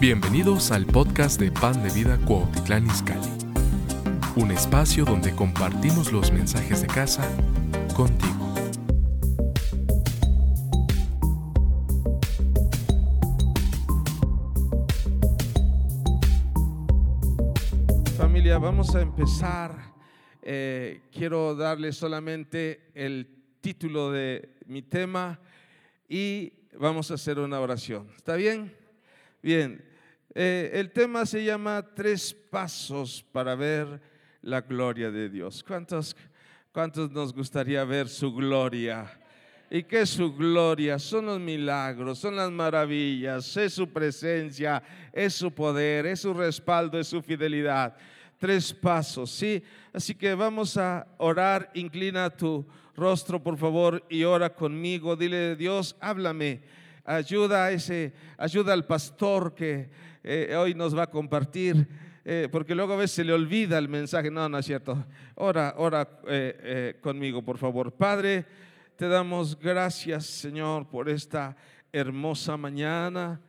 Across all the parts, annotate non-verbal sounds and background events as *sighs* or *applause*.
Bienvenidos al podcast de Pan de Vida Cuautitlán Izcalli, un espacio donde compartimos los mensajes de casa contigo. Familia, vamos a empezar. Eh, quiero darle solamente el título de mi tema y vamos a hacer una oración. ¿Está bien? Bien. Eh, el tema se llama Tres Pasos para ver la gloria de Dios. ¿Cuántos, ¿Cuántos nos gustaría ver su gloria? ¿Y qué es su gloria? Son los milagros, son las maravillas, es su presencia, es su poder, es su respaldo, es su fidelidad. Tres pasos, ¿sí? Así que vamos a orar. Inclina tu rostro, por favor, y ora conmigo. Dile, Dios, háblame. Ayuda a ese, ayuda al pastor que eh, hoy nos va a compartir. Eh, porque luego a veces se le olvida el mensaje. No, no es cierto. Ora, ora eh, conmigo, por favor. Padre, te damos gracias, Señor, por esta hermosa mañana.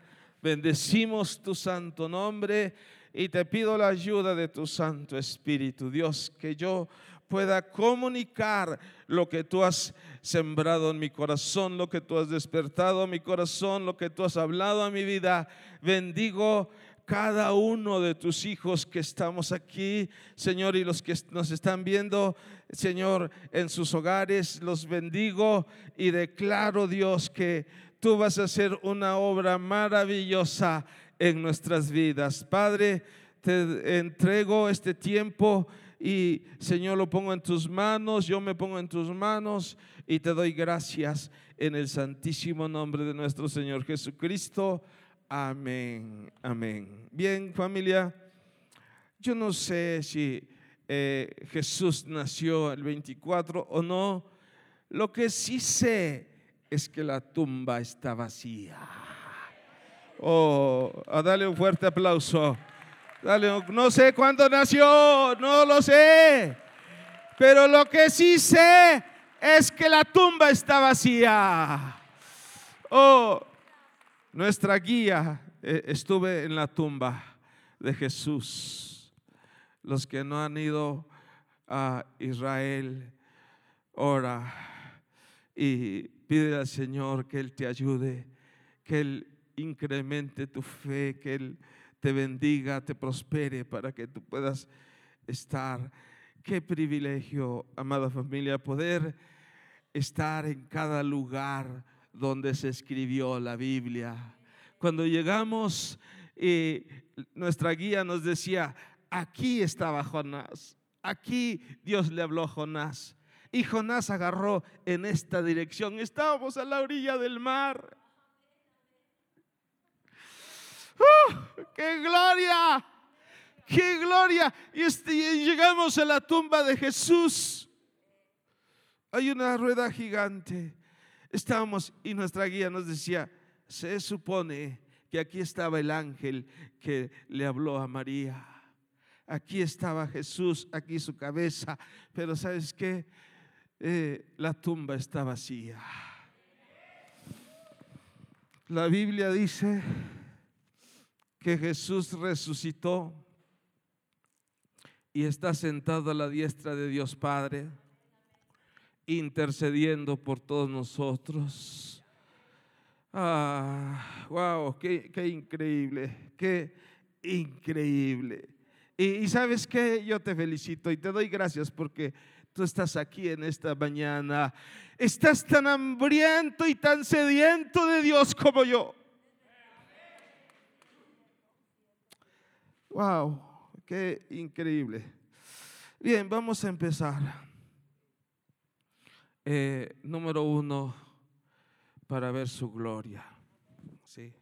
Bendecimos tu santo nombre y te pido la ayuda de tu Santo Espíritu, Dios, que yo pueda comunicar lo que tú has sembrado en mi corazón, lo que tú has despertado en mi corazón, lo que tú has hablado a mi vida. Bendigo cada uno de tus hijos que estamos aquí, Señor, y los que nos están viendo, Señor, en sus hogares, los bendigo y declaro, Dios, que tú vas a hacer una obra maravillosa en nuestras vidas. Padre, te entrego este tiempo y Señor lo pongo en tus manos, yo me pongo en tus manos y te doy gracias en el santísimo nombre de nuestro Señor Jesucristo. Amén, amén. Bien, familia, yo no sé si eh, Jesús nació el 24 o no. Lo que sí sé es que la tumba está vacía. Oh, a darle un fuerte aplauso. No sé cuándo nació, no lo sé. Pero lo que sí sé es que la tumba está vacía. Oh, nuestra guía, eh, estuve en la tumba de Jesús. Los que no han ido a Israel, ora y pide al Señor que Él te ayude, que Él incremente tu fe, que Él te bendiga, te prospere para que tú puedas estar. Qué privilegio, amada familia, poder estar en cada lugar donde se escribió la Biblia. Cuando llegamos, y nuestra guía nos decía, aquí estaba Jonás, aquí Dios le habló a Jonás. Y Jonás agarró en esta dirección. Estábamos a la orilla del mar. ¡Uh! ¡Qué gloria! ¡Qué gloria! Y, este, y llegamos a la tumba de Jesús. Hay una rueda gigante Estábamos y nuestra guía nos decía, se supone que aquí estaba el ángel que le habló a María. Aquí estaba Jesús, aquí su cabeza, pero ¿sabes qué? Eh, la tumba está vacía. La Biblia dice que Jesús resucitó y está sentado a la diestra de Dios Padre intercediendo por todos nosotros. Ah, wow, qué, increíble, qué increíble. Y, y, sabes que yo te felicito y te doy gracias porque tú estás aquí en esta mañana. Estás tan hambriento y tan sediento de Dios como yo. Wow, qué increíble. Bien, vamos a empezar. Eh, número uno, para ver su gloria. ¿sí?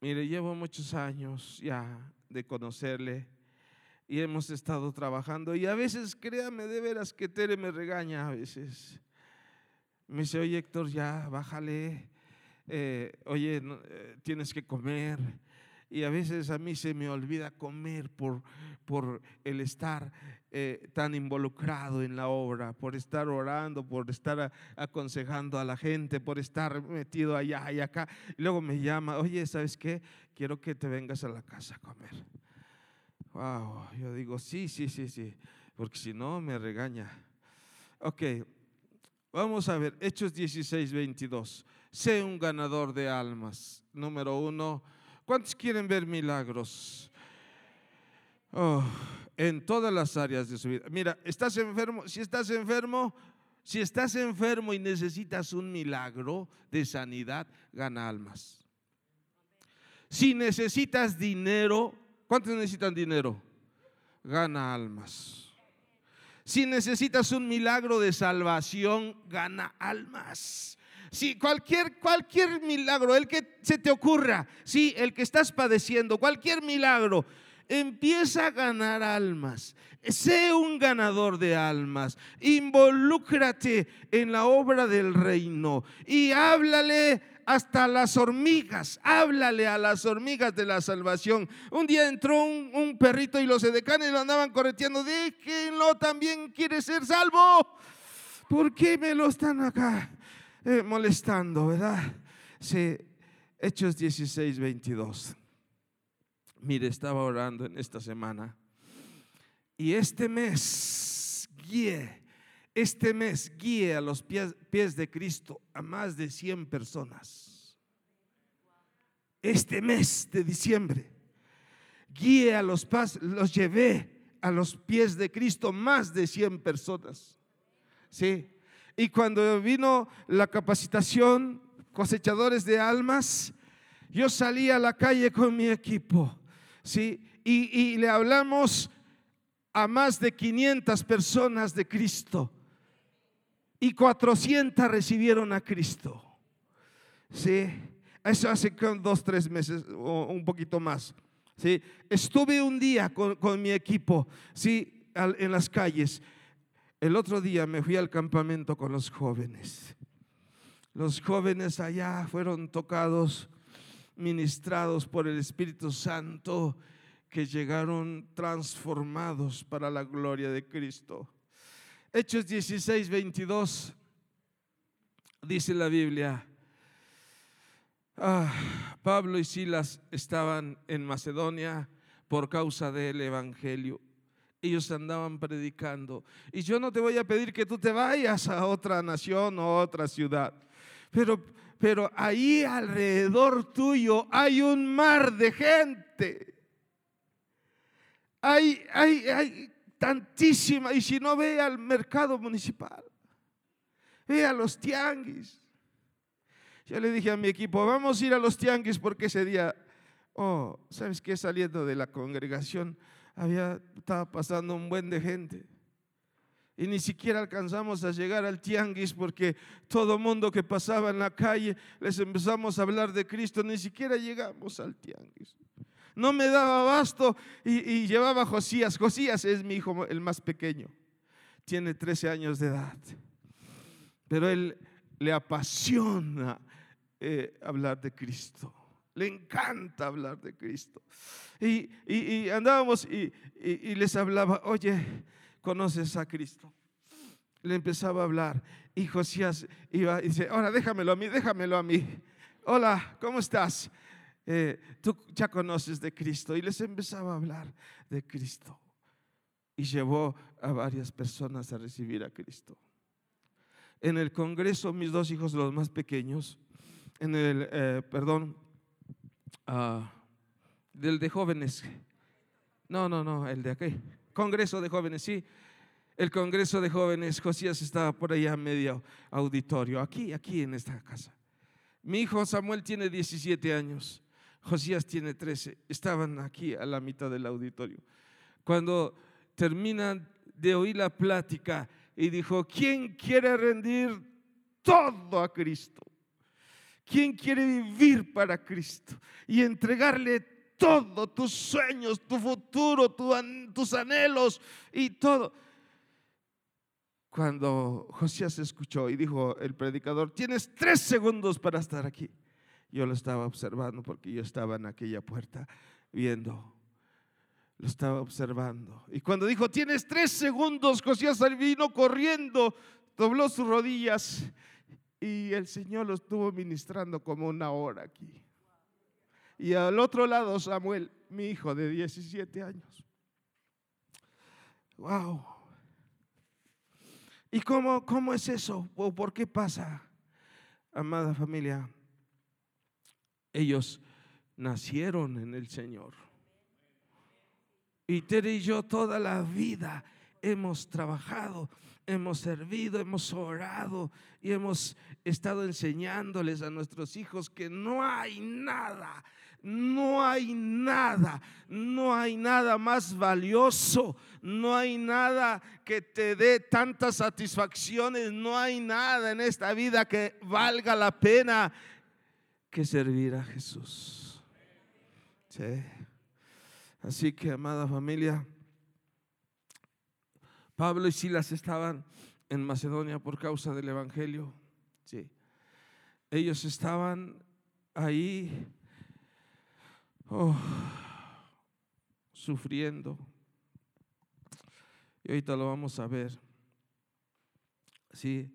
Mire, llevo muchos años ya de conocerle y hemos estado trabajando y a veces, créame de veras que Tere me regaña a veces. Me dice, oye Héctor, ya bájale, eh, oye, eh, tienes que comer. Y a veces a mí se me olvida comer por, por el estar eh, tan involucrado en la obra, por estar orando, por estar aconsejando a la gente, por estar metido allá y acá. Y luego me llama, oye, ¿sabes qué? Quiero que te vengas a la casa a comer. Wow, yo digo, sí, sí, sí, sí, porque si no me regaña. Ok, vamos a ver, Hechos 16, 22. Sé un ganador de almas. Número uno ¿Cuántos quieren ver milagros? Oh, en todas las áreas de su vida. Mira, estás enfermo, si estás enfermo, si estás enfermo y necesitas un milagro de sanidad, gana almas. Si necesitas dinero, ¿cuántos necesitan dinero? Gana almas. Si necesitas un milagro de salvación, gana almas. Si cualquier, cualquier milagro, el que se te ocurra, sí, el que estás padeciendo, cualquier milagro, empieza a ganar almas. Sé un ganador de almas. Involúcrate en la obra del reino y háblale hasta las hormigas. Háblale a las hormigas de la salvación. Un día entró un, perrito y los edecanes lo andaban correteando. Déjenlo, también quiere ser salvo. ¿Por qué me lo están acá? Eh, molestando, ¿verdad? Sí, Hechos 16, 22. Mire, estaba orando en esta semana y este mes guíe, este mes guíe a los pies, pies de Cristo a más de 100 personas. Este mes de diciembre guíe a los pas, los llevé a los pies de Cristo más de 100 personas. Sí, y cuando vino la capacitación, cosechadores de almas, yo salí a la calle con mi equipo, ¿sí? Y, le hablamos a más de 500 personas de Cristo. Y 400 recibieron a Cristo. ¿Sí? Eso hace dos, tres meses o un poquito más. ¿Sí? Estuve un día con, con mi equipo, ¿sí? en las calles el otro día me fui al campamento con los jóvenes. Los jóvenes allá fueron tocados, ministrados por el Espíritu Santo, que llegaron transformados para la gloria de Cristo. Hechos 16, 22, dice la Biblia, ah, Pablo y Silas estaban en Macedonia por causa del Evangelio ellos andaban predicando. Y yo no te voy a pedir que tú te vayas a otra nación o otra ciudad. Pero, pero ahí alrededor tuyo hay un mar de gente. Hay, hay, hay tantísima. Y si no, ve al mercado municipal. Ve a los tianguis. Yo le dije a mi equipo, vamos a ir a los tianguis porque ese día, oh, ¿sabes qué? Saliendo de la congregación había, estaba pasando un buen de gente. Y ni siquiera alcanzamos a llegar al tianguis porque todo mundo que pasaba en la calle les empezamos a hablar de Cristo. Ni siquiera llegamos al tianguis. No me daba abasto y, llevaba Josías. Josías es mi hijo, el más pequeño. Tiene 13 años de edad. Pero él le apasiona eh, hablar de Cristo. Le encanta hablar de Cristo. Y, andábamos y, les hablaba, oye, ¿conoces a Cristo? Le empezaba a hablar y Josías iba y dice, ahora déjamelo a mí, déjamelo a mí. Hola, ¿cómo estás? Eh, tú ya conoces de Cristo. Y les empezaba a hablar de Cristo. Y llevó a varias personas a recibir a Cristo. En el Congreso, mis dos hijos, los más pequeños, en el, eh, perdón, uh, del de jóvenes. No, no, no, el de aquí. Congreso de jóvenes, sí. El Congreso de jóvenes, Josías estaba por allá medio auditorio, aquí, aquí en esta casa. Mi hijo Samuel tiene 17 años, Josías tiene 13. Estaban aquí a la mitad del auditorio. Cuando terminan de oír la plática y dijo, ¿quién quiere rendir todo a Cristo? ¿Quién quiere vivir para Cristo y entregarle todo, tus sueños, tu futuro, tus anhelos y todo. Cuando Josías escuchó y dijo el predicador, tienes tres segundos para estar aquí. Yo lo estaba observando porque yo estaba en aquella puerta viendo. Lo estaba observando. Y cuando dijo, tienes tres segundos, Josías vino corriendo, dobló sus rodillas y el Señor lo estuvo ministrando como una hora aquí. Y al otro lado Samuel, mi hijo de 17 años. Wow. ¿Y cómo, cómo es eso? ¿O por qué pasa, amada familia? Ellos nacieron en el Señor. Y Tere y yo toda la vida hemos trabajado, hemos servido, hemos orado y hemos estado enseñándoles a nuestros hijos que no hay nada, no hay nada, no hay nada más valioso, no hay nada que te dé tantas satisfacciones, no hay nada en esta vida que valga la pena que servir a Jesús. Así que, amada familia, Pablo y Silas estaban en Macedonia por causa del Evangelio. Sí. Ellos estaban ahí oh, sufriendo. Y ahorita lo vamos a ver. Sí,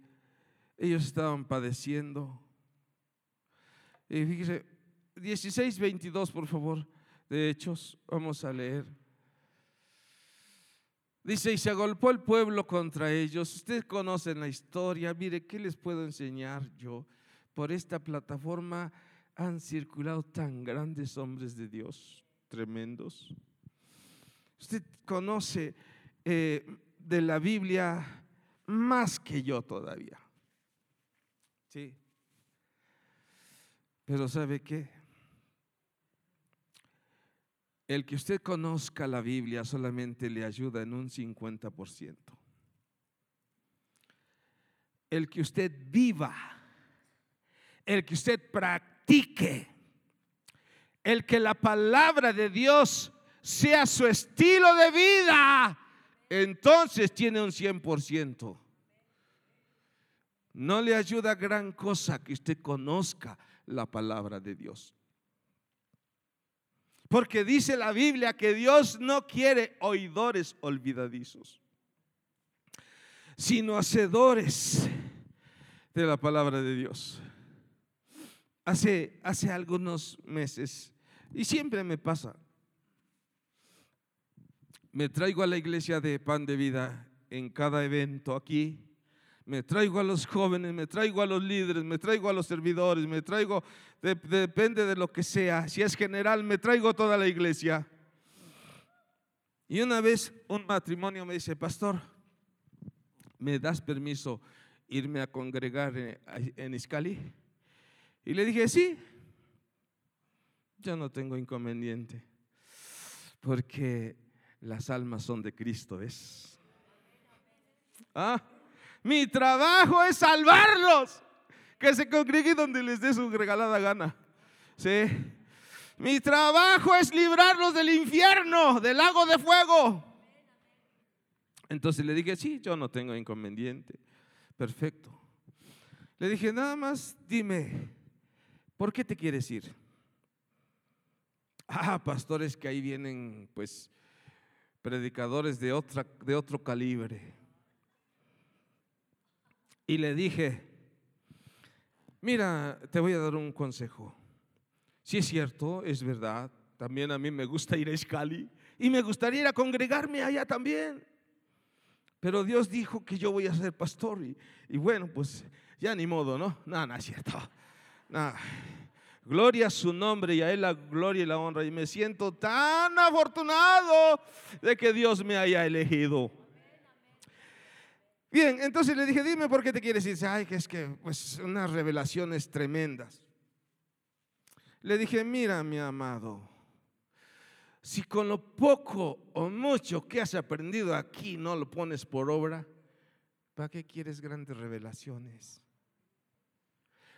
ellos estaban padeciendo. Y fíjese, 16, 22, por favor, de Hechos, vamos a leer. Dice, y se agolpó el pueblo contra ellos. Ustedes conocen la historia. Mire, ¿qué les puedo enseñar yo? Por esta plataforma han circulado tan grandes hombres de Dios, tremendos. Usted conoce eh, de la Biblia más que yo todavía. Sí. Pero ¿sabe qué? El que usted conozca la Biblia solamente le ayuda en un 50%. El que usted viva, el que usted practique, el que la palabra de Dios sea su estilo de vida, entonces tiene un 100%. No le ayuda gran cosa que usted conozca la palabra de Dios. Porque dice la Biblia que Dios no quiere oidores olvidadizos, sino hacedores de la palabra de Dios. Hace, hace algunos meses, y siempre me pasa, me traigo a la iglesia de pan de vida en cada evento aquí me traigo a los jóvenes, me traigo a los líderes, me traigo a los servidores, me traigo, depende de lo que sea. Si es general, me traigo toda la iglesia. Y una vez un matrimonio me dice, pastor, ¿me das permiso irme a congregar en Iscali? Y le dije, sí, yo no tengo inconveniente, porque las almas son de Cristo, ¿es? Ah, mi trabajo es salvarlos. Que se congreguen donde les dé su regalada gana. ¿Sí? Mi trabajo es librarlos del infierno, del lago de fuego. Entonces le dije, sí, yo no tengo inconveniente. Perfecto. Le dije, nada más dime, ¿por qué te quieres ir? Ah, pastores que ahí vienen, pues, predicadores de, otra, de otro calibre y le dije, mira, te voy a dar un consejo. Si es cierto, es verdad, también a mí me gusta ir a Escali y me gustaría ir a congregarme allá también. Pero Dios dijo que yo voy a ser pastor y, bueno, pues ya ni modo, ¿no? No, no es cierto. Gloria a su nombre y a Él la gloria y la honra. Y me siento tan afortunado de que Dios me haya elegido. Bien, entonces le dije, dime por qué te quieres ir. Ay, que es que, pues, unas revelaciones tremendas. Le dije, mira, mi amado, si con lo poco o mucho que has aprendido aquí no lo pones por obra, ¿para qué quieres grandes revelaciones?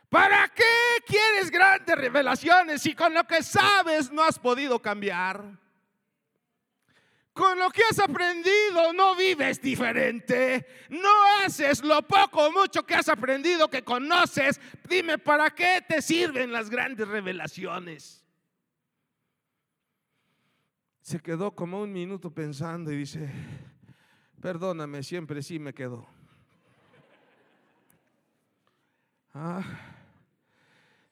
¿Para qué quieres grandes revelaciones si con lo que sabes no has podido cambiar? Con lo que has aprendido no vives diferente. No haces lo poco o mucho que has aprendido, que conoces. Dime, ¿para qué te sirven las grandes revelaciones? Se quedó como un minuto pensando y dice, perdóname, siempre sí me quedó. Ah,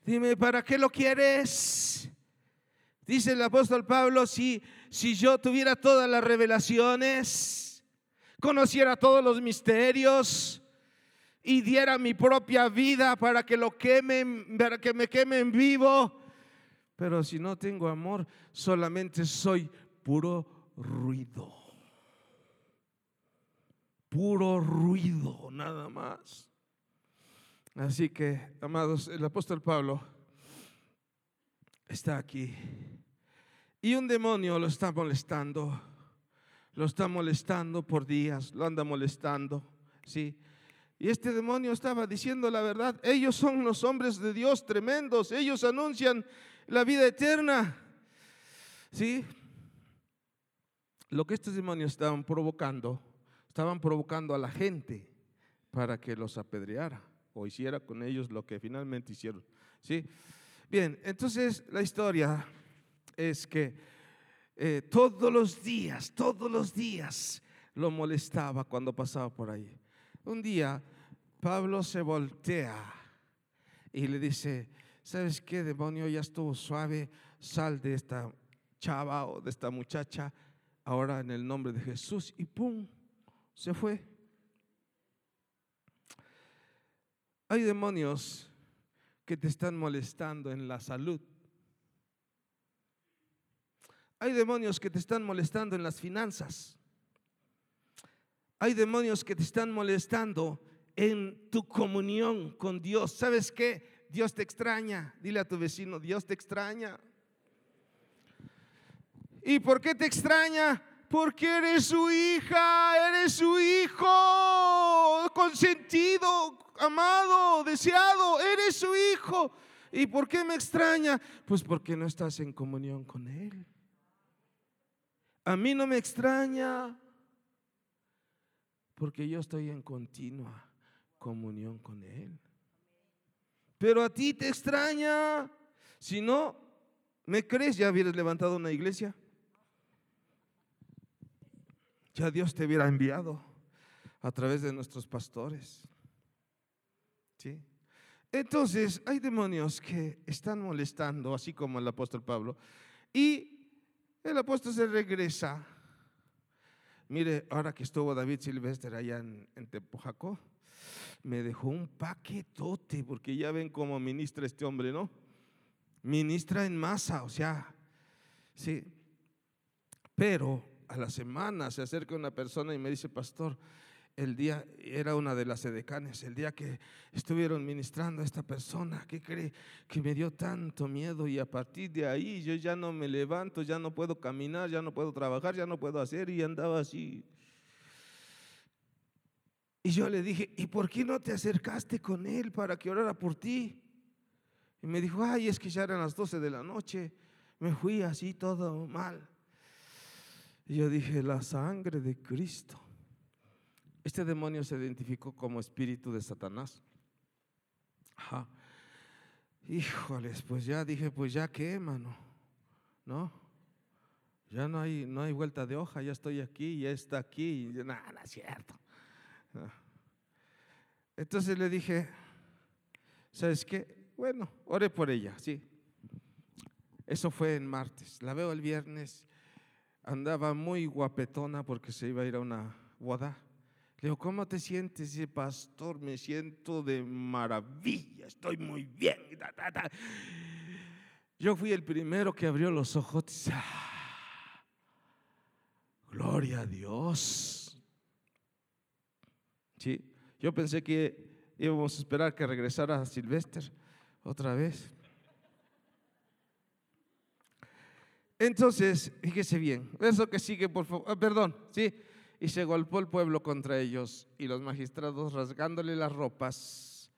dime, ¿para qué lo quieres? Dice el apóstol Pablo, si, si yo tuviera todas las revelaciones, conociera todos los misterios y diera mi propia vida para que lo quemen, para que me quemen vivo, pero si no tengo amor, solamente soy puro ruido. Puro ruido, nada más. Así que, amados, el apóstol Pablo está aquí. Y un demonio lo está molestando. Lo está molestando por días, lo anda molestando. ¿sí? Y este demonio estaba diciendo la verdad. Ellos son los hombres de Dios tremendos. Ellos anuncian la vida eterna. ¿Sí? Lo que estos demonios estaban provocando, estaban provocando a la gente para que los apedreara o hiciera con ellos lo que finalmente hicieron. ¿Sí? Bien, entonces la historia es que eh, todos los días, todos los días lo molestaba cuando pasaba por ahí. Un día Pablo se voltea y le dice, ¿sabes qué, demonio? Ya estuvo suave, sal de esta chava o de esta muchacha, ahora en el nombre de Jesús, y ¡pum! Se fue. Hay demonios que te están molestando en la salud. Hay demonios que te están molestando en las finanzas. Hay demonios que te están molestando en tu comunión con Dios. ¿Sabes qué? Dios te extraña. Dile a tu vecino, Dios te extraña. ¿Y por qué te extraña? Porque eres su hija, eres su hijo consentido, amado, deseado, eres su hijo. ¿Y por qué me extraña? Pues porque no estás en comunión con Él. A mí no me extraña porque yo estoy en continua comunión con Él. Pero a ti te extraña. Si no, ¿me crees? ¿Ya hubieras levantado una iglesia? Ya Dios te hubiera enviado a través de nuestros pastores. ¿Sí? Entonces, hay demonios que están molestando, así como el apóstol Pablo, y el apóstol se regresa. Mire, ahora que estuvo David Silvestre allá en, en me dejó un paquetote, porque ya ven cómo ministra este hombre, ¿no? Ministra en masa, o sea, sí. Pero a la semana se acerca una persona y me dice, pastor, el día, era una de las edecanes, el día que estuvieron ministrando a esta persona, ¿qué cree? Que me dio tanto miedo y a partir de ahí yo ya no me levanto, ya no puedo caminar, ya no puedo trabajar, ya no puedo hacer y andaba así. Y yo le dije, ¿y por qué no te acercaste con él para que orara por ti? Y me dijo, ay, es que ya eran las 12 de la noche, me fui así todo mal. Y yo dije, la sangre de Cristo. Este demonio se identificó como espíritu de Satanás. Ajá. Híjoles, pues ya dije, pues ya qué, mano. ¿No? Ya no hay, no hay vuelta de hoja, ya estoy aquí, ya está aquí. Nada, no es cierto. Entonces le dije, ¿sabes qué? Bueno, ore por ella, sí. Eso fue en martes. La veo el viernes. Andaba muy guapetona porque se iba a ir a una boda. Le digo, ¿cómo te sientes? Dice, pastor, me siento de maravilla, estoy muy bien. Yo fui el primero que abrió los ojos. Ah, gloria a Dios. Sí, yo pensé que íbamos a esperar que regresara Silvestre otra vez. Entonces, fíjese bien, eso que sigue, por favor, ah, perdón, sí y se golpeó el pueblo contra ellos y los magistrados rasgándole las ropas.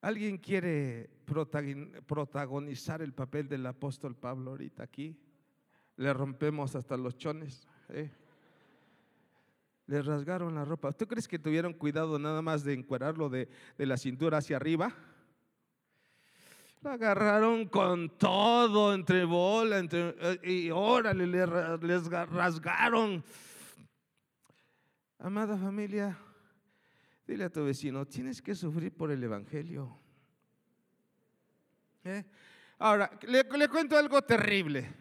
¿Alguien quiere protagonizar el papel del apóstol Pablo ahorita aquí? le rompemos hasta los chones. ¿eh? Le rasgaron la ropa. ¿Tú crees que tuvieron cuidado nada más de encuerarlo de, de la cintura hacia arriba? Lo agarraron con todo, entre bola, entre, eh, y órale, les rasgaron. Amada familia, dile a tu vecino, tienes que sufrir por el Evangelio. ¿Eh? Ahora, le, le, cuento algo terrible.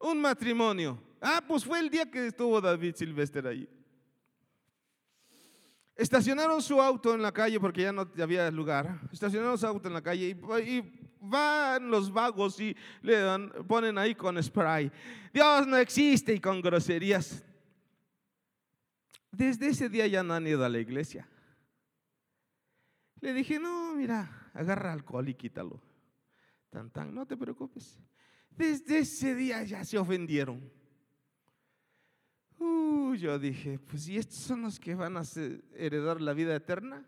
Un matrimonio. Ah, pues fue el día que estuvo David Silvester ahí. Estacionaron su auto en la calle porque ya no había lugar. Estacionaron su auto en la calle y, van los vagos y le ponen ahí con spray. Dios no existe y con groserías. Desde ese día ya no han ido a la iglesia. Le dije, no, mira, agarra alcohol y quítalo. Tan, tan, no te preocupes. Desde ese día ya se ofendieron. Uh, yo dije, pues ¿y estos son los que van a heredar la vida eterna?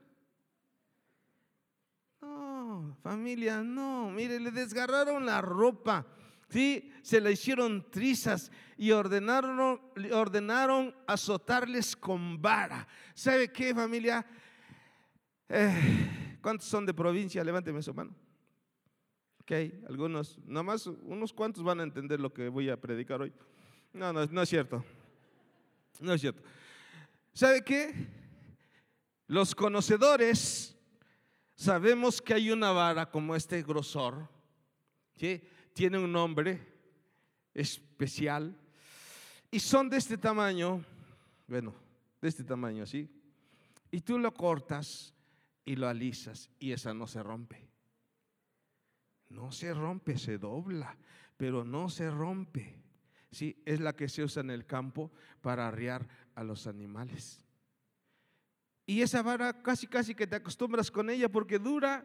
Familia, no. Mire, le desgarraron la ropa. Sí, se le hicieron trizas y ordenaron, ordenaron azotarles con vara. ¿Sabe qué, familia? Eh, ¿Cuántos son de provincia? Levánteme su mano. Ok, algunos, nomás unos cuantos van a entender lo que voy a predicar hoy. No, no, no es cierto. No es cierto. ¿Sabe qué? Los conocedores sabemos que hay una vara como este grosor, ¿sí? tiene un nombre especial y son de este tamaño, bueno, de este tamaño, ¿sí? Y tú lo cortas y lo alisas y esa no se rompe. No se rompe, se dobla, pero no se rompe. Sí, es la que se usa en el campo para arriar a los animales. Y esa vara casi casi que te acostumbras con ella porque dura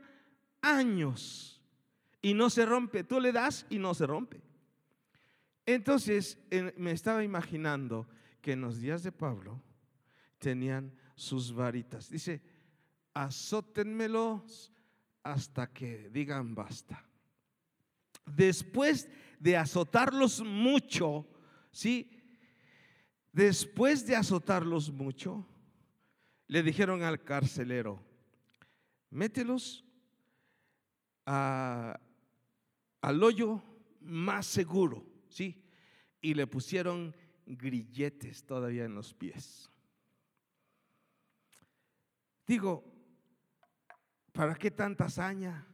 años y no se rompe. Tú le das y no se rompe. Entonces me estaba imaginando que en los días de Pablo tenían sus varitas. Dice, azótenmelos hasta que digan basta. Después de azotarlos mucho, ¿sí? Después de azotarlos mucho, le dijeron al carcelero, mételos al hoyo más seguro, ¿sí? Y le pusieron grilletes todavía en los pies. Digo, ¿para qué tanta hazaña?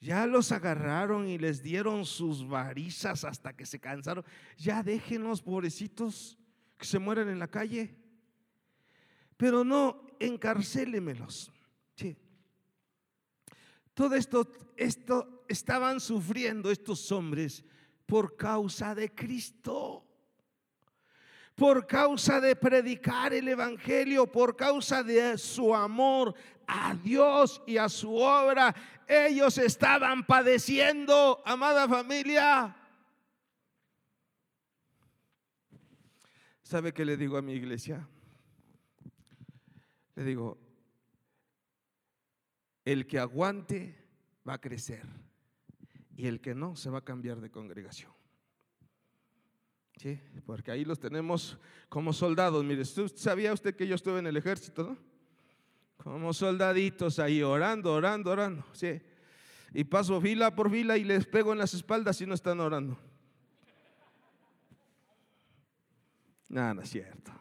Ya los agarraron y les dieron sus varizas hasta que se cansaron. Ya déjenlos, pobrecitos, que se mueran en la calle. Pero no, encarcélemelos. Todo esto, esto estaban sufriendo estos hombres por causa de Cristo por causa de predicar el Evangelio, por causa de su amor a Dios y a su obra. Ellos estaban padeciendo, amada familia. ¿Sabe qué le digo a mi iglesia? Le digo, el que aguante va a crecer y el que no se va a cambiar de congregación. Sí, porque ahí los tenemos como soldados. Mire, ¿sabía usted que yo estuve en el ejército, no? Como soldaditos ahí orando, orando, orando. Sí. Y paso fila por fila y les pego en las espaldas si no están orando. Nada, no es cierto.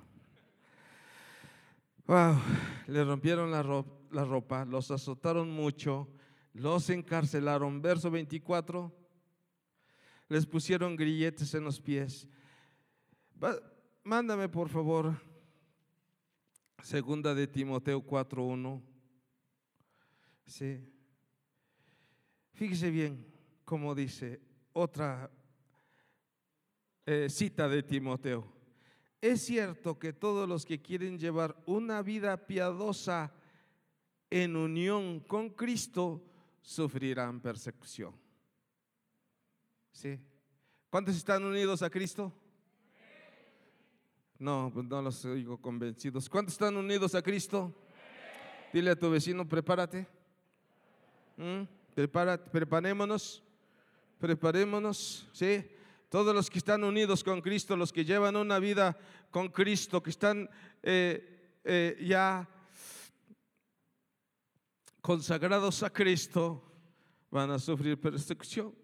Le rompieron la ropa, los azotaron mucho, los encarcelaron. Verso 24, les pusieron grilletes en los pies Mándame por favor, segunda de Timoteo 4.1. Sí. Fíjese bien cómo dice otra eh, cita de Timoteo. Es cierto que todos los que quieren llevar una vida piadosa en unión con Cristo sufrirán persecución. ¿Sí? ¿Cuántos están unidos a Cristo? No, pues no los oigo convencidos. ¿Cuántos están unidos a Cristo? Dile a tu vecino, prepárate. ¿Mm? Prepárate, preparémonos. Preparémonos, ¿sí? Todos los que están unidos con Cristo, los que llevan una vida con Cristo, que están eh, eh, ya consagrados a Cristo, van a sufrir persecución.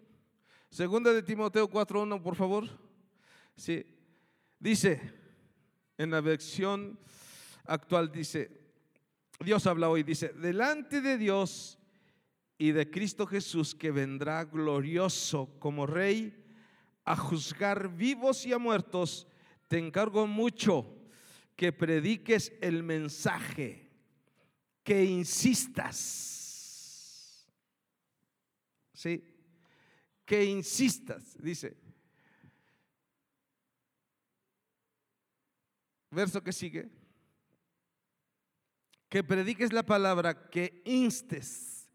Segunda de Timoteo 4.1, por favor. Sí. Dice, en la versión actual dice, Dios habla hoy, dice, delante de Dios y de Cristo Jesús que vendrá glorioso como Rey a juzgar vivos y a muertos, te encargo mucho que prediques el mensaje, que insistas. ¿Sí? Que insistas, dice. Verso que sigue que prediques la palabra, que instes,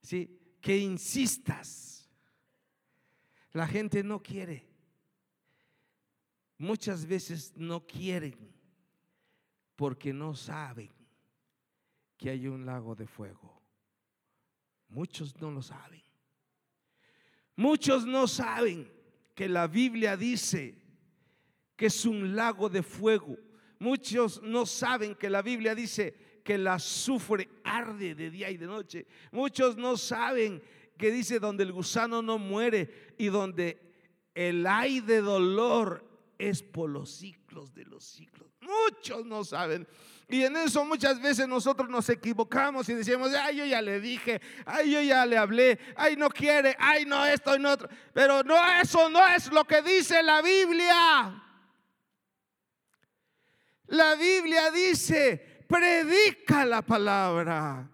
¿sí? que insistas. La gente no quiere. Muchas veces no quieren porque no saben que hay un lago de fuego. Muchos no lo saben. Muchos no saben que la Biblia dice que es un lago de fuego. Muchos no saben que la Biblia dice que la azufre arde de día y de noche. Muchos no saben que dice donde el gusano no muere y donde el ay de dolor es por los ciclos de los ciclos. Muchos no saben. Y en eso muchas veces nosotros nos equivocamos y decimos, ay, yo ya le dije, ay, yo ya le hablé, ay, no quiere, ay, no esto y no otro. Pero no, eso no es lo que dice la Biblia. La Biblia dice, predica la palabra.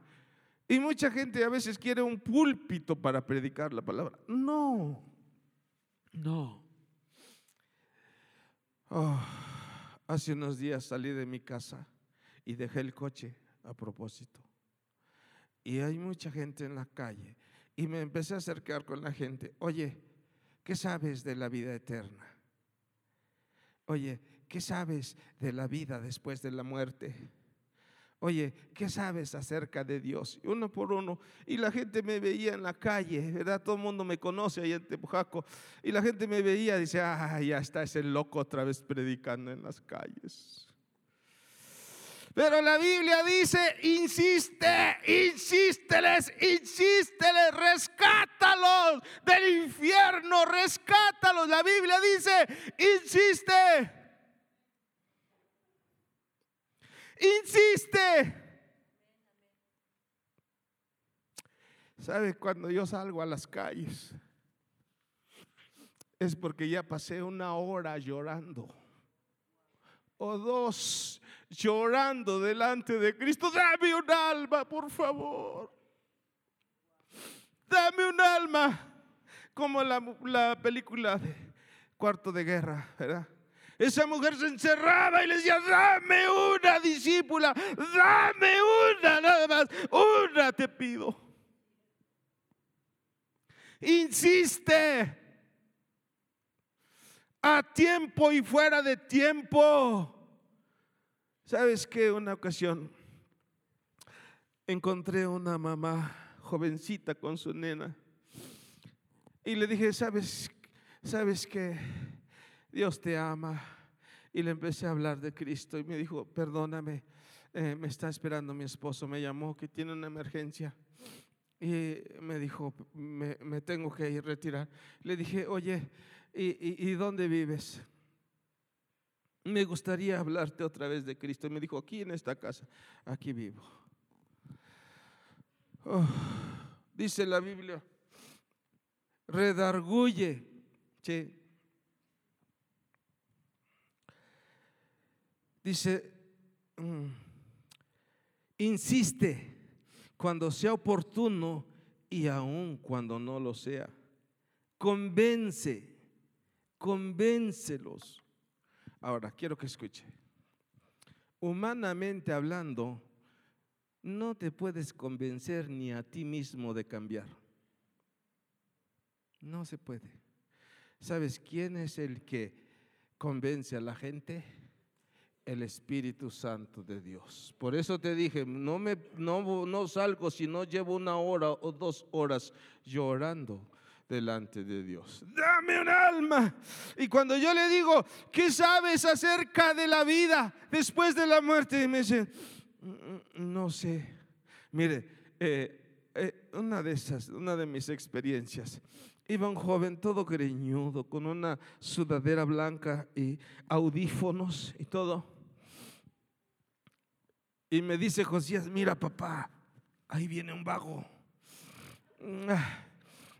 Y mucha gente a veces quiere un púlpito para predicar la palabra. No, no. Oh, hace unos días salí de mi casa y dejé el coche a propósito. Y hay mucha gente en la calle. Y me empecé a acercar con la gente. Oye, ¿qué sabes de la vida eterna? Oye, ¿qué sabes de la vida después de la muerte? Oye, ¿qué sabes acerca de Dios? Uno por uno. Y la gente me veía en la calle, ¿verdad? Todo el mundo me conoce ahí en Tepujaco. Y la gente me veía y dice, ah, ya está ese loco otra vez predicando en las calles. Pero la Biblia dice, insiste, insísteles, insísteles, rescátalos del infierno, rescátalos. La Biblia dice, insiste. Insiste. ¿Sabe? Cuando yo salgo a las calles, es porque ya pasé una hora llorando. O dos llorando delante de Cristo. Dame un alma, por favor. Dame un alma. Como la, la película de Cuarto de Guerra, ¿verdad? Esa mujer se encerraba y le decía, dame una discípula, dame una nada más, una te pido. Insiste a tiempo y fuera de tiempo. ¿Sabes qué? Una ocasión encontré una mamá jovencita con su nena y le dije, ¿sabes, sabes qué? Dios te ama. Y le empecé a hablar de Cristo y me dijo, perdóname, eh, me está esperando mi esposo, me llamó que tiene una emergencia. Y me dijo, me, tengo que ir retirar. Le dije, oye, ¿y, dónde vives? Me gustaría hablarte otra vez de Cristo. Y me dijo, aquí en esta casa, aquí vivo. Oh, dice la Biblia, redarguye. Dice, mm, insiste cuando sea oportuno y aún cuando no lo sea. Convence, convéncelos. Ahora, quiero que escuche. Humanamente hablando, no te puedes convencer ni a ti mismo de cambiar. No se puede. ¿Sabes quién es el que convence a la gente? El Espíritu Santo de Dios. Por eso te dije, no, me, no, no salgo si no llevo una hora o dos horas llorando. delante de Dios. Dame un alma. Y cuando yo le digo, ¿qué sabes acerca de la vida después de la muerte? Y me dice, "Mm, no sé. Mire, eh, eh, una de esas, una de mis experiencias. Iba un joven todo greñudo, con una sudadera blanca y audífonos y todo. Y me dice Josías, mira papá, ahí viene un vago. Ah,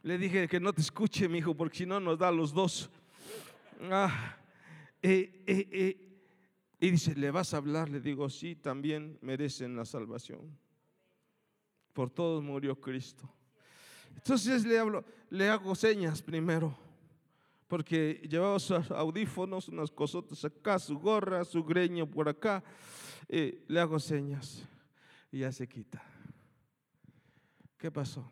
Le dije que no te escuche, mi hijo, porque si no nos da a los dos. Ah, eh, eh, eh. Y dice, ¿le vas a hablar? Le digo, sí, también merecen la salvación. Por todos murió Cristo. Entonces le hablo, le hago señas primero, porque llevaba sus audífonos, unas cosotas acá, su gorra, su greño por acá. Eh, le hago señas y ya se quita. ¿Qué pasó?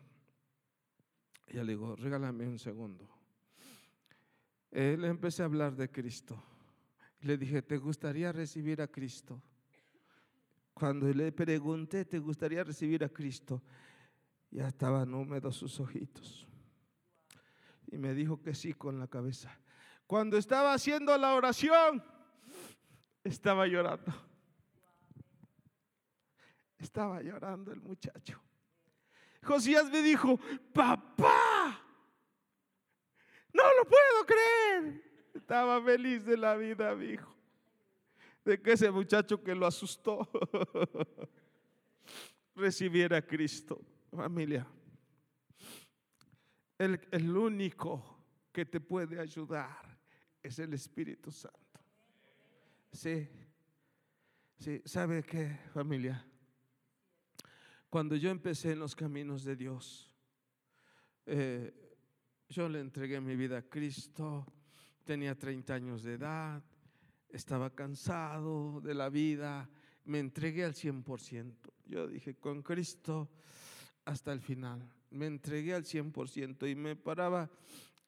Y ya le digo, regálame un segundo. Eh, le empecé a hablar de Cristo. Le dije, ¿te gustaría recibir a Cristo? Cuando le pregunté, ¿te gustaría recibir a Cristo? Ya estaban húmedos sus ojitos. Y me dijo que sí con la cabeza. Cuando estaba haciendo la oración, estaba llorando. Estaba llorando el muchacho. Josías me dijo, papá, no lo puedo creer. Estaba feliz de la vida, mi hijo. De que ese muchacho que lo asustó *laughs* recibiera a Cristo. Familia, el, el único que te puede ayudar es el Espíritu Santo. Sí, sí, ¿sabe qué, familia? Cuando yo empecé en los caminos de Dios, eh, yo le entregué mi vida a Cristo, tenía 30 años de edad, estaba cansado de la vida, me entregué al 100%. Yo dije, con Cristo hasta el final. Me entregué al 100% y me paraba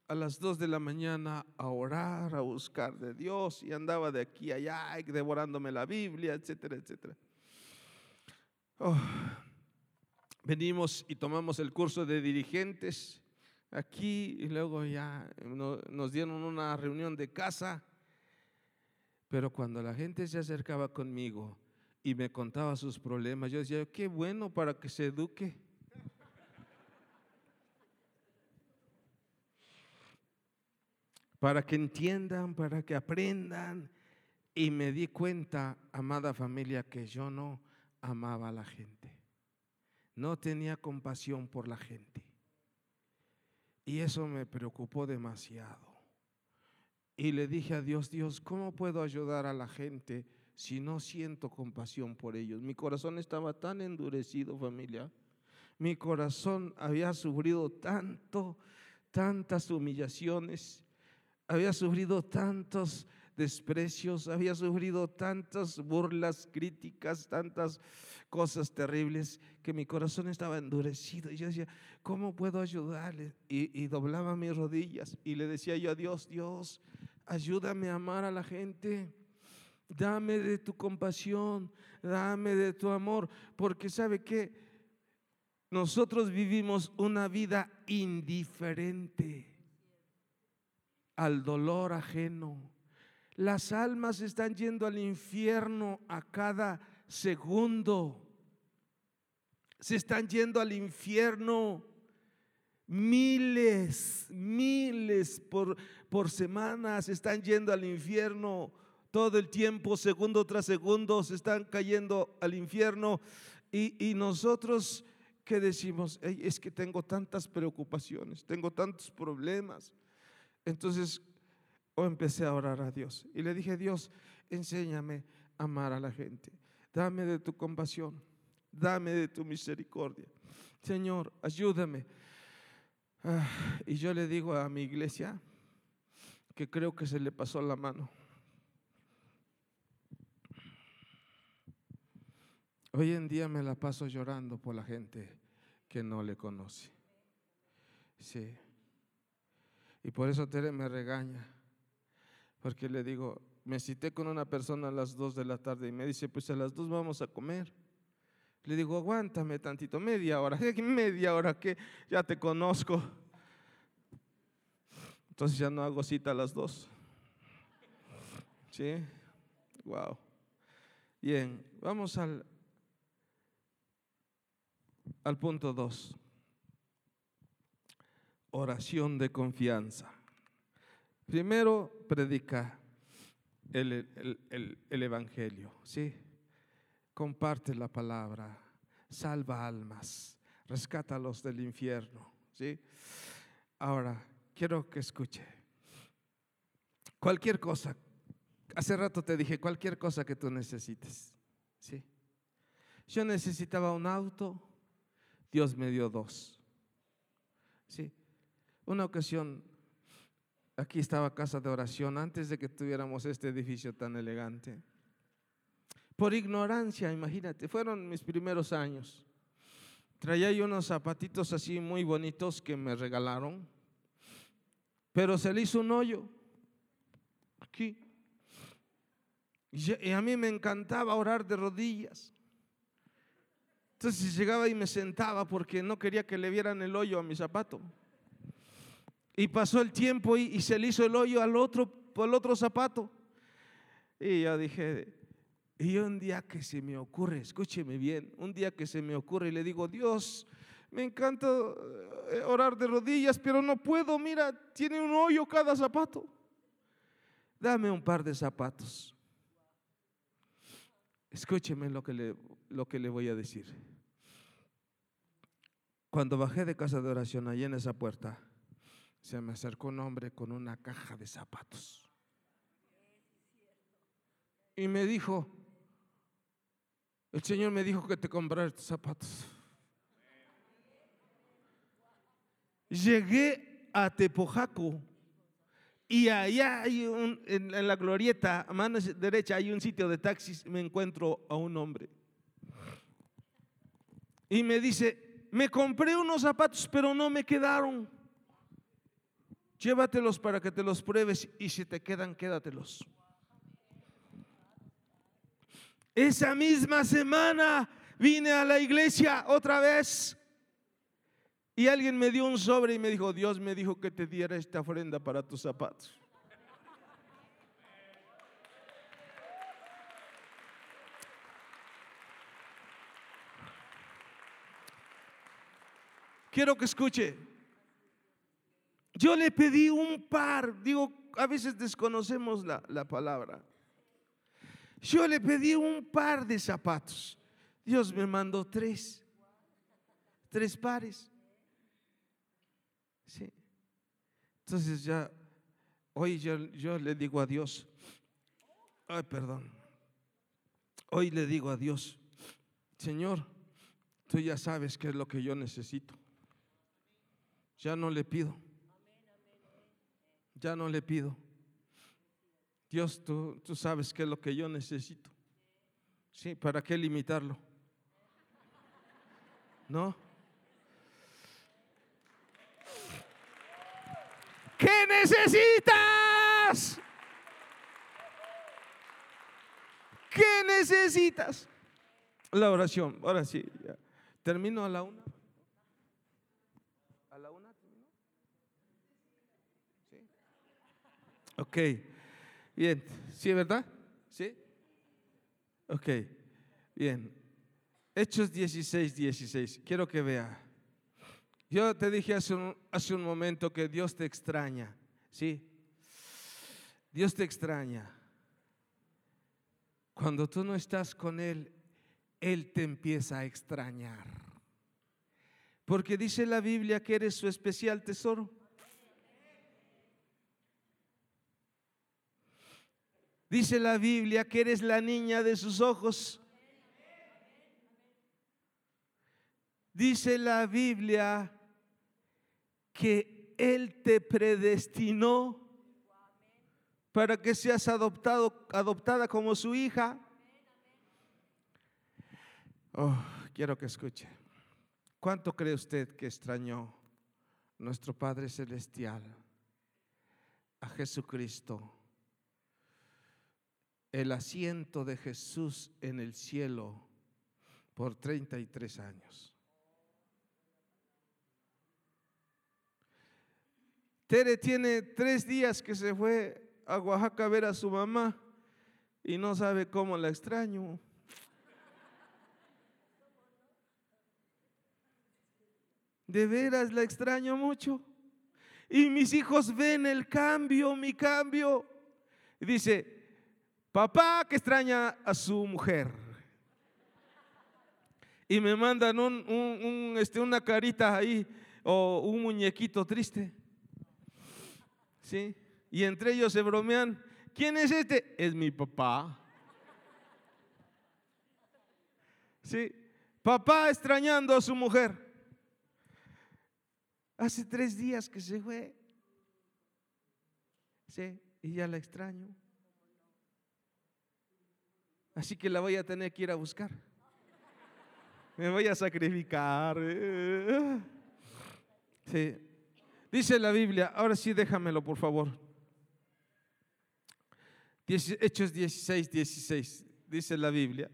a las 2 de la mañana a orar, a buscar de Dios y andaba de aquí a allá devorándome la Biblia, etcétera, etcétera. Oh, venimos y tomamos el curso de dirigentes aquí y luego ya no- nos dieron una reunión de casa. Pero cuando la gente se acercaba conmigo y me contaba sus problemas, yo decía, qué bueno para que se eduque. *laughs* Para que entiendan, para que aprendan. Y me di cuenta, amada familia, que yo no amaba a la gente. No tenía compasión por la gente. Y eso me preocupó demasiado. Y le dije a Dios, Dios, ¿cómo puedo ayudar a la gente si no siento compasión por ellos? Mi corazón estaba tan endurecido, familia. Mi corazón había sufrido tanto, tantas humillaciones, había sufrido tantos desprecios, había sufrido tantas burlas, críticas, tantas cosas terribles, que mi corazón estaba endurecido. Y yo decía, ¿cómo puedo ayudarle? Y, y doblaba mis rodillas y le decía yo a Dios, Dios, ayúdame a amar a la gente. Dame de tu compasión, dame de tu amor, porque sabe que nosotros vivimos una vida indiferente al dolor ajeno. Las almas están yendo al infierno a cada segundo. Se están yendo al infierno miles, miles por, por semana. Se están yendo al infierno todo el tiempo, segundo tras segundo, se están cayendo al infierno. Y, y nosotros que decimos, "Ey, es que tengo tantas preocupaciones, tengo tantos problemas. Entonces, o empecé a orar a Dios y le dije, Dios, enséñame a amar a la gente. Dame de tu compasión, dame de tu misericordia. Señor, ayúdame. Ah, y yo le digo a mi iglesia que creo que se le pasó la mano. Hoy en día me la paso llorando por la gente que no le conoce. Sí. Y por eso Tere me regaña. Porque le digo, me cité con una persona a las 2 de la tarde y me dice, pues a las 2 vamos a comer. Le digo, aguántame tantito, media hora. *laughs* Media hora que ya te conozco. Entonces ya no hago cita a las dos. ¿Sí? Wow. Bien, vamos al, al punto dos. Oración de confianza. Primero, predica el, el, Evangelio, ¿sí? Comparte la palabra, salva almas, rescátalos del infierno, ¿sí? Ahora, quiero que escuche. Cualquier cosa, hace rato te dije, cualquier cosa que tú necesites, ¿sí? Yo necesitaba un auto, Dios me dio dos, ¿sí? Una ocasión, aquí estaba casa de oración, antes de que tuviéramos este edificio tan elegante. Por ignorancia, imagínate, fueron mis primeros años. Traía yo unos zapatitos así muy bonitos que me regalaron, pero se le hizo un hoyo aquí. Y a mí me encantaba orar de rodillas. Entonces llegaba y me sentaba porque no quería que le vieran el hoyo a mi zapato. Y pasó el tiempo y, se le hizo el hoyo al otro, al otro zapato. Y yo dije, y un día que se me ocurre, escúcheme bien, un día que se me ocurre y le digo, Dios, me encanta eh, orar de rodillas, pero no puedo, mira, tiene un hoyo cada zapato. Dame un par de zapatos. Escúcheme lo que le, lo que le voy a decir. Cuando bajé de casa de oración allí en esa puerta, se me acercó un hombre con una caja de zapatos. Y me dijo, el Señor me dijo que te comprara estos zapatos. Llegué a Tepojaco y allá hay un, en, en, la glorieta, a mano derecha, hay un sitio de taxis. Me encuentro a un hombre. Y me dice, me compré unos zapatos, pero no me quedaron. Llévatelos para que te los pruebes y si te quedan, quédatelos. Esa misma semana vine a la iglesia otra vez y alguien me dio un sobre y me dijo, Dios me dijo que te diera esta ofrenda para tus zapatos. Quiero que escuche. Yo le pedí un par, digo, a veces desconocemos la, la palabra. Yo le pedí un par de zapatos. Dios me mandó tres, tres pares. Sí. Entonces ya, hoy yo, yo le digo a Dios, ay, perdón, hoy le digo a Dios, Señor, tú ya sabes qué es lo que yo necesito. Ya no le pido ya no le pido. Dios, tú, tú sabes qué es lo que yo necesito. Sí, ¿para qué limitarlo? ¿No? ¿Qué necesitas? ¿Qué necesitas? La oración. Ahora sí, termino a la una. Ok, bien, ¿sí, verdad? ¿Sí? Ok, bien. Hechos 16, 16. Quiero que vea. Yo te dije hace un, hace un momento que Dios te extraña, ¿sí? Dios te extraña. Cuando tú no estás con Él, Él te empieza a extrañar. Porque dice la Biblia que eres su especial tesoro. Dice la Biblia que eres la niña de sus ojos. Dice la Biblia que Él te predestinó para que seas adoptado, adoptada como su hija. Oh, quiero que escuche. ¿Cuánto cree usted que extrañó nuestro Padre Celestial a Jesucristo? El asiento de Jesús en el cielo por 33 años. Tere tiene tres días que se fue a Oaxaca a ver a su mamá y no sabe cómo la extraño. De veras la extraño mucho. Y mis hijos ven el cambio, mi cambio. dice, papá que extraña a su mujer. Y me mandan un, este, una carita ahí o un muñequito triste. ¿Sí? Y entre ellos se bromean. ¿Quién es este? Es mi papá. ¿Sí? Papá extrañando a su mujer. Hace tres días que se fue. Sí, y ya la extraño. Así que la voy a tener que ir a buscar. Me voy a sacrificar. Sí. Dice la Biblia, ahora sí déjamelo por favor. Hechos 16, 16, dice la Biblia.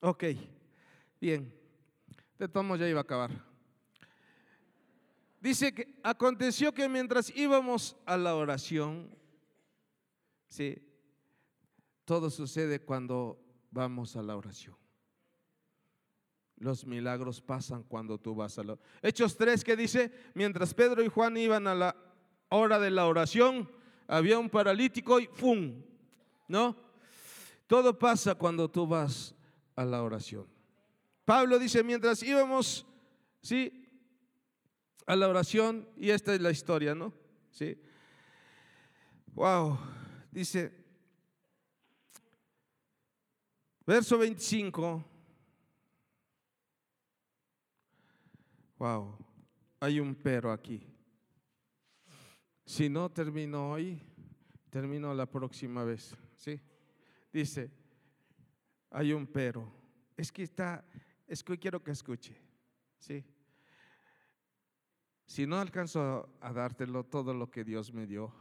Ok, bien. De todos ya iba a acabar. Dice que aconteció que mientras íbamos a la oración, sí, todo sucede cuando vamos a la oración. Los milagros pasan cuando tú vas a la Hechos 3 que dice, mientras Pedro y Juan iban a la hora de la oración, había un paralítico y ¡fum! ¿No? Todo pasa cuando tú vas a la oración. Pablo dice, mientras íbamos, ¿sí? A la oración, y esta es la historia, ¿no? Sí. Wow, dice, verso 25. Wow, hay un pero aquí. Si no termino hoy, termino la próxima vez, ¿sí? Dice, hay un pero. Es que está, es que quiero que escuche. ¿sí? Si no alcanzo a dártelo todo lo que Dios me dio,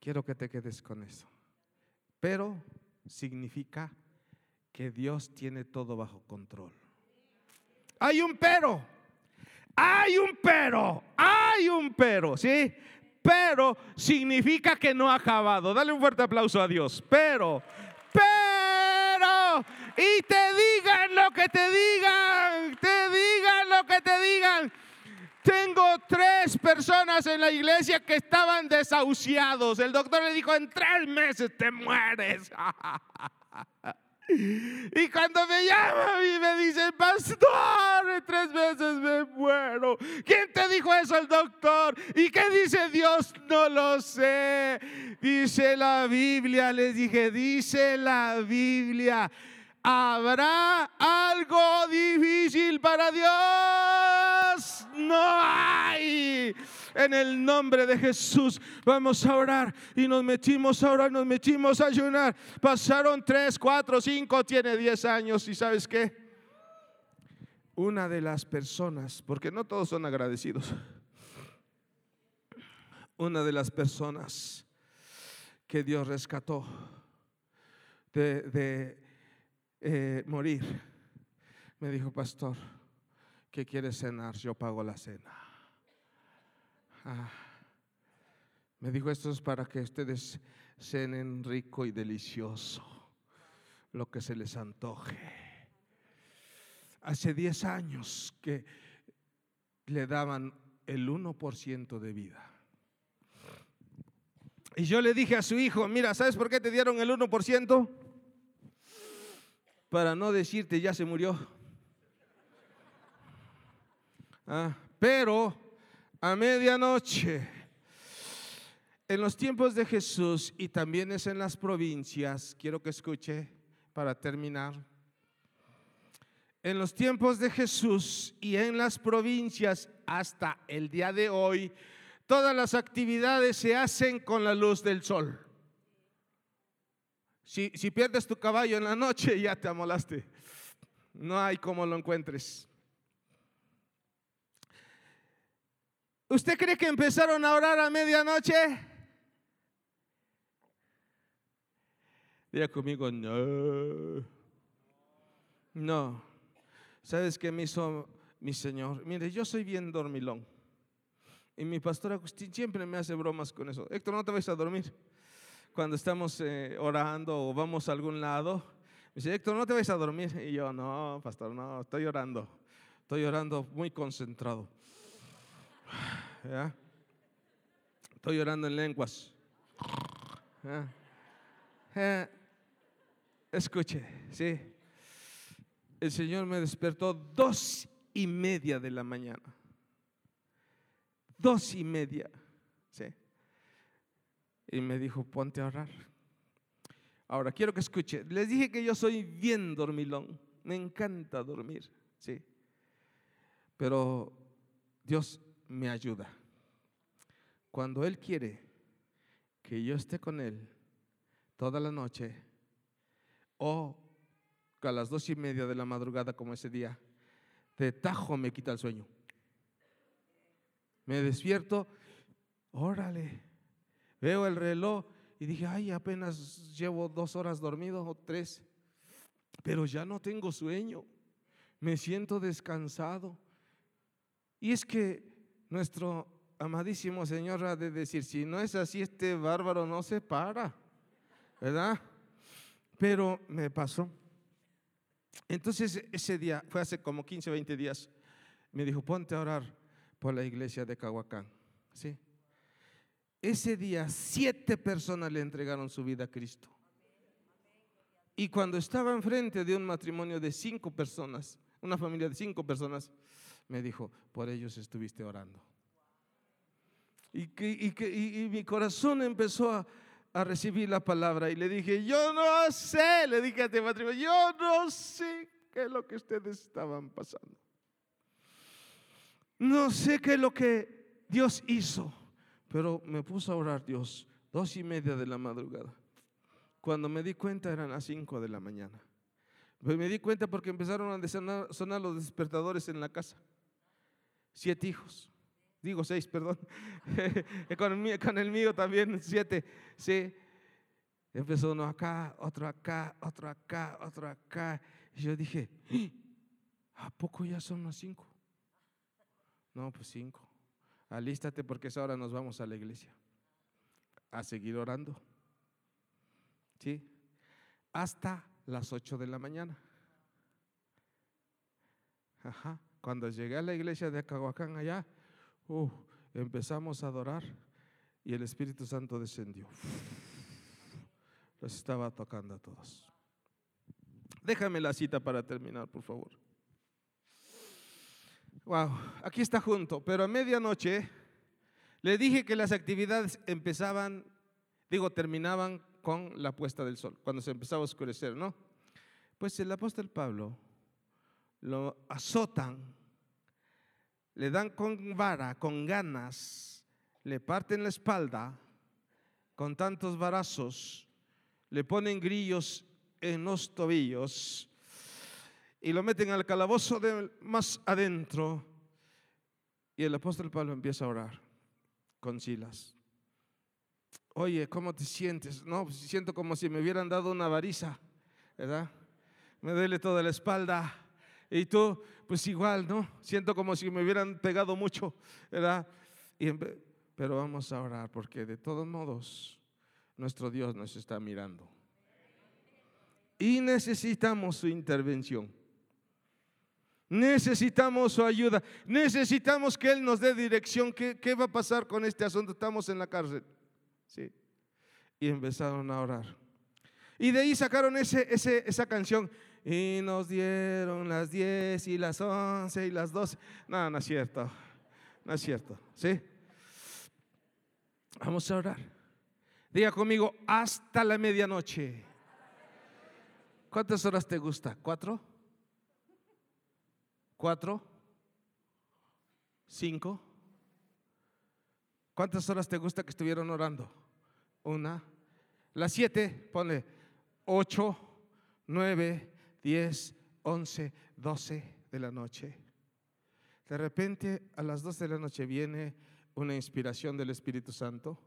quiero que te quedes con eso. Pero significa que Dios tiene todo bajo control. Hay un pero, hay un pero, hay un pero, ¿sí? Pero significa que no ha acabado. Dale un fuerte aplauso a Dios. Pero, pero, y te digan lo que te digan, te digan lo que te digan. Tengo tres personas en la iglesia que estaban desahuciados. El doctor le dijo, en tres meses te mueres. *laughs* Y cuando me llama y me dice, pastor, en tres meses me muero. ¿Quién te dijo eso, el doctor? ¿Y qué dice Dios? No lo sé. Dice la Biblia, les dije, dice la Biblia ¿Habrá algo difícil para Dios? No hay. En el nombre de Jesús vamos a orar y nos metimos a orar, nos metimos a ayunar. Pasaron tres, cuatro, cinco, tiene diez años y sabes qué? Una de las personas, porque no todos son agradecidos, una de las personas que Dios rescató de, de eh, morir, me dijo, pastor, ¿qué quieres cenar? Yo pago la cena. Ah. me dijo, esto es para que ustedes cenen rico y delicioso, lo que se les antoje. Hace 10 años que le daban el 1% de vida. Y yo le dije a su hijo, mira, ¿sabes por qué te dieron el 1%? Para no decirte ya se murió. Ah, pero a medianoche, en los tiempos de Jesús y también es en las provincias, quiero que escuche para terminar. En los tiempos de Jesús y en las provincias hasta el día de hoy, todas las actividades se hacen con la luz del sol. Si, pierdes tu caballo en la noche, *laughs* ya te amolaste. No hay como lo encuentres. ¿Usted cree que empezaron a orar a medianoche? Diga conmigo, no. No. ¿Sabes qué me hizo mi Señor. Mire, yo soy bien dormilón. Y mi pastor Agustín siempre me hace bromas con eso. Héctor, no te vais a dormir. Cuando estamos eh, orando o vamos a algún lado, me dice, Héctor, no te vais a dormir. Y yo, no, pastor, no, estoy orando. Estoy orando muy concentrado. *sighs* Estoy orando en lenguas. Eh, escuche, sí. El Señor me despertó dos y media de la mañana dos y media. ¿sí? Y me dijo, ponte a orar. Ahora, quiero que escuche. Les dije que yo soy bien dormilón. Me encanta dormir. ¿sí? Pero Dios me ayuda. Cuando Él quiere que yo esté con Él toda la noche o a las dos y media de la madrugada como ese día, de tajo me quita el sueño. Me despierto, órale, veo el reloj y dije, ay, apenas llevo dos horas dormido o tres, pero ya no tengo sueño, me siento descansado. Y es que nuestro amadísimo Señor ha de decir, si no es así, este bárbaro no se para, ¿verdad? Pero me pasó. Entonces ese día, fue hace como 15, 20 días, me dijo, ponte a orar por la iglesia de Cahuacán. ¿sí? Ese día siete personas le entregaron su vida a Cristo. Y cuando estaba enfrente de un matrimonio de cinco personas, una familia de cinco personas, me dijo, por ellos estuviste orando. Y, y, mi corazón empezó a, a, recibir la palabra y le dije, yo no sé, le dije a este matrimonio, yo no sé qué es lo que ustedes estaban pasando. No sé qué es lo que Dios hizo, pero me puso a orar Dios, dos y media de la madrugada. Cuando me di cuenta eran las cinco de la mañana. Me di cuenta porque empezaron a sonar, los despertadores en la casa. Siete hijos. Digo seis, perdón. *laughs* con, el mío, con el mío también siete. Sí. Empezó uno acá, otro acá, otro acá, otro acá. Y yo dije, ¿a poco ya son las cinco? No, pues cinco. Alístate porque ahora nos vamos a la iglesia. A seguir orando. ¿Sí? Hasta las ocho de la mañana. Ajá. Cuando llegué a la iglesia de Acahuacán allá, uh, empezamos a adorar y el Espíritu Santo descendió. Los estaba tocando a todos. Déjame la cita para terminar, por favor. Wow, aquí está junto, pero a medianoche le dije que las actividades empezaban, digo, terminaban con la puesta del sol, cuando se empezaba a oscurecer, ¿no? Pues el apóstol Pablo lo azotan, le dan con vara, con ganas, le parten la espalda con tantos varazos, le ponen grillos en los tobillos y lo meten al calabozo de más adentro. Y el apóstol Pablo empieza a orar con Silas. Oye, ¿cómo te sientes? No, pues siento como si me hubieran dado una variza, ¿verdad? Me duele toda la espalda. Y tú, pues igual, ¿no? Siento como si me hubieran pegado mucho, ¿verdad? pero vamos a orar porque de todos modos nuestro Dios nos está mirando. Y necesitamos su intervención. Necesitamos su ayuda. Necesitamos que Él nos dé dirección. ¿Qué, ¿Qué, va a pasar con este asunto? Estamos en la cárcel. Sí. Y empezaron a orar. Y de ahí sacaron ese, ese, esa canción. Y nos dieron las 10 y las 11 y las 12. No, no es cierto. No es cierto. ¿Sí? Vamos a orar. Diga conmigo, hasta la medianoche. ¿Cuántas horas te gusta? ¿Cuatro? ¿Cuatro? ¿Cinco? ¿Cuántas horas te gusta que estuvieron orando? Una. Las siete, ponle ocho, nueve, diez, once, doce de la noche. De repente a las dos de la noche viene una inspiración del Espíritu Santo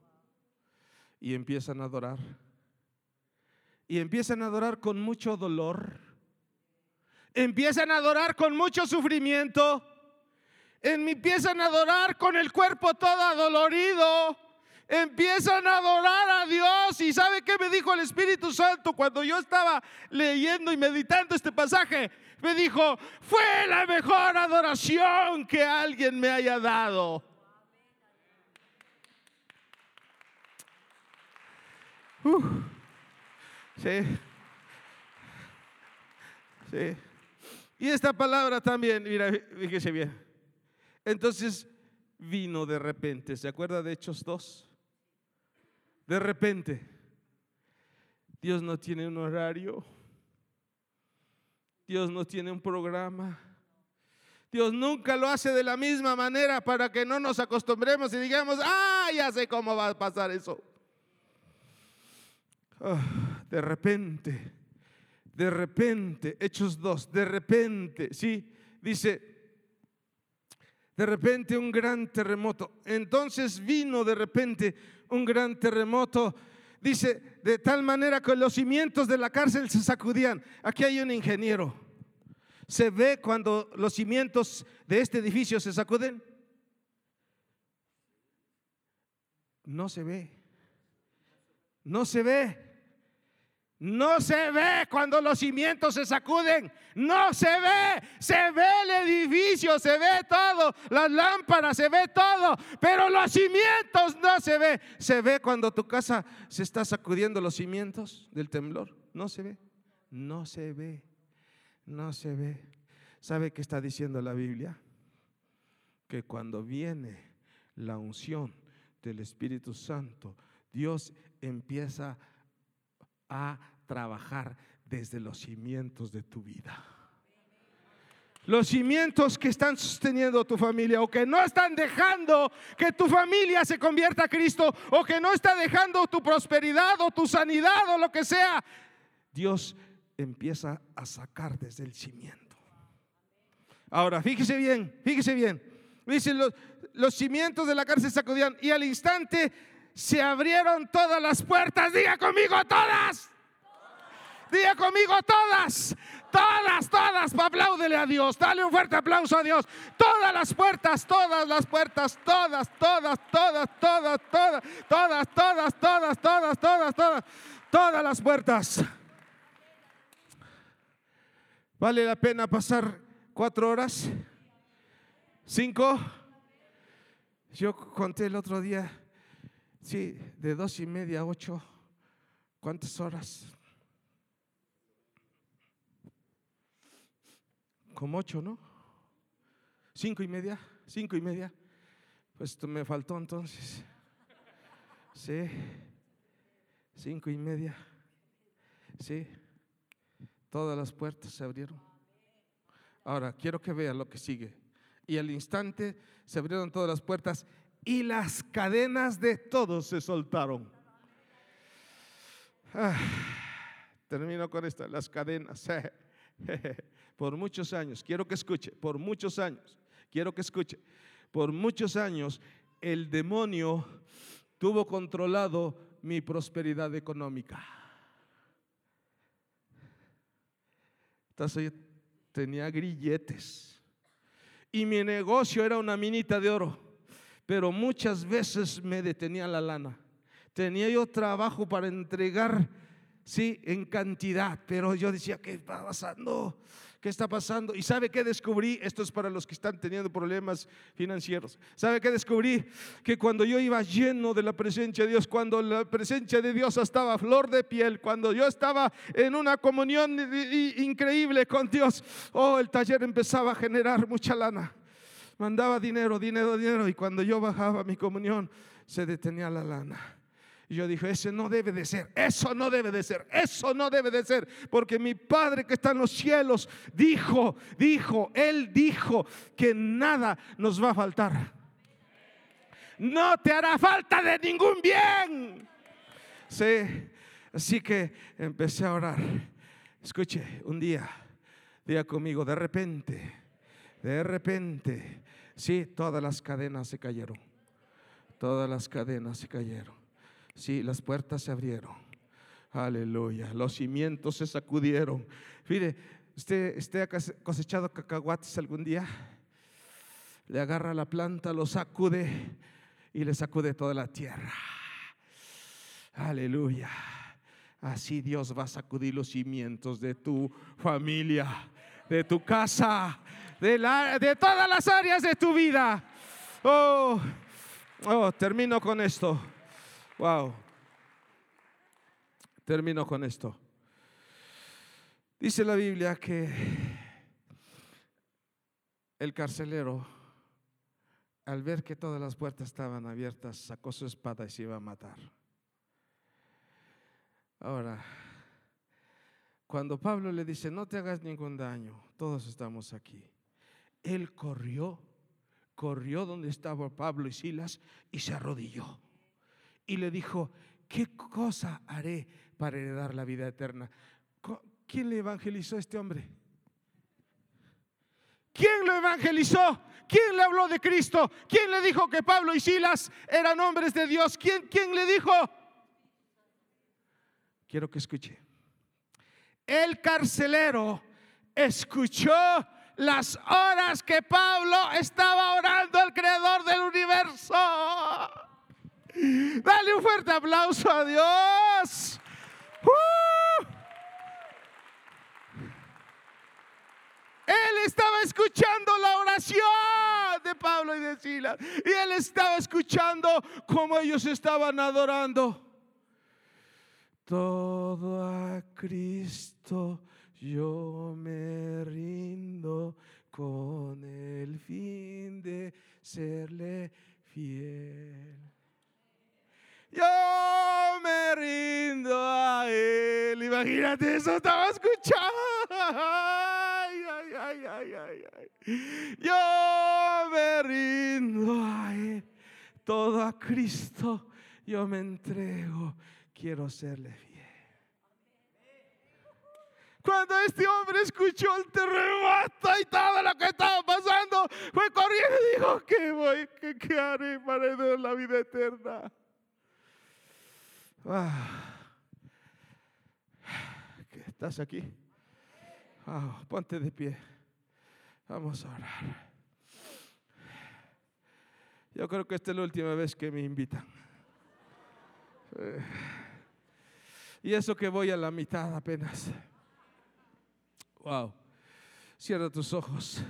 y empiezan a adorar. Y empiezan a adorar con mucho dolor Empiezan a adorar con mucho sufrimiento. empiezan a adorar con el cuerpo todo adolorido. Empiezan a adorar a Dios. ¿Y sabe qué me dijo el Espíritu Santo cuando yo estaba leyendo y meditando este pasaje? Me dijo, fue la mejor adoración que alguien me haya dado. sí. Sí. Y esta palabra también, mira, fíjese bien. Entonces vino de repente, ¿se acuerda de Hechos 2? De repente, Dios no tiene un horario, Dios no tiene un programa. Dios nunca lo hace de la misma manera para que no nos acostumbremos y digamos, ah, ya sé cómo va a pasar eso. Ah, de repente, de repente, Hechos 2, de repente, sí, dice, de repente un gran terremoto. Entonces vino de repente un gran terremoto. Dice, de tal manera que los cimientos de la cárcel se sacudían. Aquí hay un ingeniero. ¿Se ve cuando los cimientos de este edificio se sacuden? No se ve. No se ve. No se ve cuando los cimientos se sacuden. No se ve. Se ve el edificio, se ve todo. Las lámparas, se ve todo. Pero los cimientos no se ve. Se ve cuando tu casa se está sacudiendo los cimientos del temblor. No se ve. No se ve. No se ve. ¿Sabe qué está diciendo la Biblia? Que cuando viene la unción del Espíritu Santo, Dios empieza a trabajar desde los cimientos de tu vida. Los cimientos que están sosteniendo tu familia o que no están dejando que tu familia se convierta a Cristo o que no está dejando tu prosperidad o tu sanidad o lo que sea, Dios empieza a sacar desde el cimiento. Ahora, fíjese bien, fíjese bien. Dicen los, los cimientos de la cárcel sacudían y al instante se abrieron todas las puertas. Diga conmigo todas. Diga conmigo todas, todas, todas. Apláudele a Dios. Dale un fuerte aplauso a Dios. Todas las puertas, todas las puertas, todas, todas, todas, todas, todas, todas, todas, todas, todas, todas, todas, todas las puertas. ¿Vale la pena pasar cuatro horas? ¿Cinco? Yo conté el otro día, sí, de dos y media a ocho. ¿Cuántas horas? como ocho, ¿no? Cinco y media, cinco y media. Pues me faltó entonces. Sí, cinco y media. Sí, todas las puertas se abrieron. Ahora, quiero que vean lo que sigue. Y al instante se abrieron todas las puertas y las cadenas de todos se soltaron. Ah, termino con esta, las cadenas. *laughs* por muchos años, quiero que escuche, por muchos años, quiero que escuche, por muchos años el demonio tuvo controlado mi prosperidad económica. Entonces tenía grilletes y mi negocio era una minita de oro, pero muchas veces me detenía la lana. Tenía yo trabajo para entregar, sí, en cantidad, pero yo decía, ¿qué está pasando? ¿Qué está pasando? ¿Y sabe qué descubrí? Esto es para los que están teniendo problemas financieros. ¿Sabe qué descubrí? Que cuando yo iba lleno de la presencia de Dios, cuando la presencia de Dios estaba flor de piel, cuando yo estaba en una comunión increíble con Dios, oh, el taller empezaba a generar mucha lana. Mandaba dinero, dinero, dinero. Y cuando yo bajaba mi comunión, se detenía la lana. Y yo dije, ese no debe de ser, eso no debe de ser, eso no debe de ser, porque mi Padre que está en los cielos dijo, dijo, Él dijo que nada nos va a faltar. No te hará falta de ningún bien. Sí, así que empecé a orar. Escuche, un día, día conmigo, de repente, de repente, sí, todas las cadenas se cayeron. Todas las cadenas se cayeron. Sí, las puertas se abrieron. Aleluya. Los cimientos se sacudieron. Mire, ¿usted, usted ha cosechado cacahuates algún día? le agarra la planta, lo sacude y le sacude toda la tierra. Aleluya. Así Dios va a sacudir los cimientos de tu familia, de tu casa, de, de todas las áreas de tu vida. Oh, oh, termino con esto. Wow. Termino con esto. Dice la Biblia que el carcelero, al ver que todas las puertas estaban abiertas, sacó su espada y se iba a matar. Ahora, cuando Pablo le dice, no te hagas ningún daño, todos estamos aquí. Él corrió, corrió donde estaba Pablo y Silas y se arrodilló. Y le dijo, ¿qué cosa haré para heredar la vida eterna? ¿Quién le evangelizó a este hombre? ¿Quién lo evangelizó? ¿Quién le habló de Cristo? ¿Quién le dijo que Pablo y Silas eran hombres de Dios? ¿Quién, quién le dijo? quiero que escuche. El carcelero escuchó las horas que Pablo estaba orando al creador del universo. Dale un fuerte aplauso a Dios. ¡Uh! Él estaba escuchando la oración de Pablo y de Silas. Y él estaba escuchando cómo ellos estaban adorando. Todo a Cristo yo me rindo con el fin de serle fiel. Yo me rindo a Él. Imagínate, eso estaba escuchando. Yo me rindo a Él. Todo a Cristo yo me entrego quiero serle fiel. Cuando este hombre escuchó el terremoto y todo lo que estaba pasando, fue corriendo y dijo, ¿qué voy? ¿Qué, haré para heredar la vida eterna? Ah. ¿Estás aquí? Ah, ponte de pie. Vamos a orar. Yo creo que esta es la última vez que me invitan. Eh. Y eso que voy a la mitad apenas. Wow. Cierra tus ojos.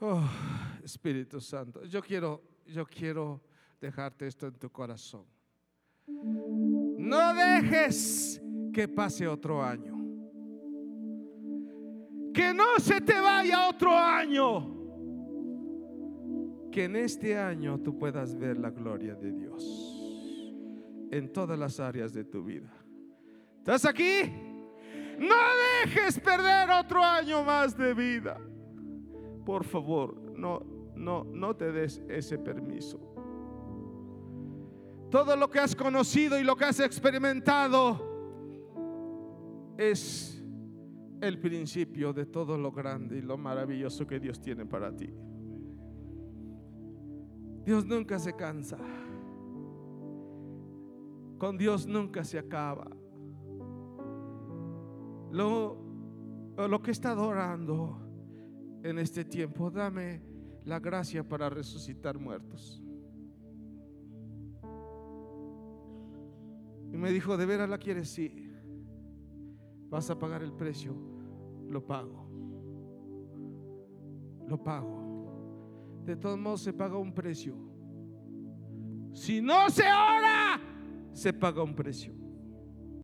Oh, Espíritu Santo, yo quiero, yo quiero dejarte esto en tu corazón. No dejes que pase otro año. Que no se te vaya otro año. Que en este año tú puedas ver la gloria de Dios en todas las áreas de tu vida. ¿Estás aquí? No dejes perder otro año más de vida. Por favor, no, no, no te des ese permiso. Todo lo que has conocido y lo que has experimentado es el principio de todo lo grande y lo maravilloso que Dios tiene para ti. Dios nunca se cansa. Con Dios nunca se acaba. Lo, lo que está adorando en este tiempo, dame la gracia para resucitar muertos. Y me dijo, ¿de veras la quieres? Sí. Vas a pagar el precio. Lo pago. Lo pago. De todos modos se paga un precio. Si no se ora, se paga un precio.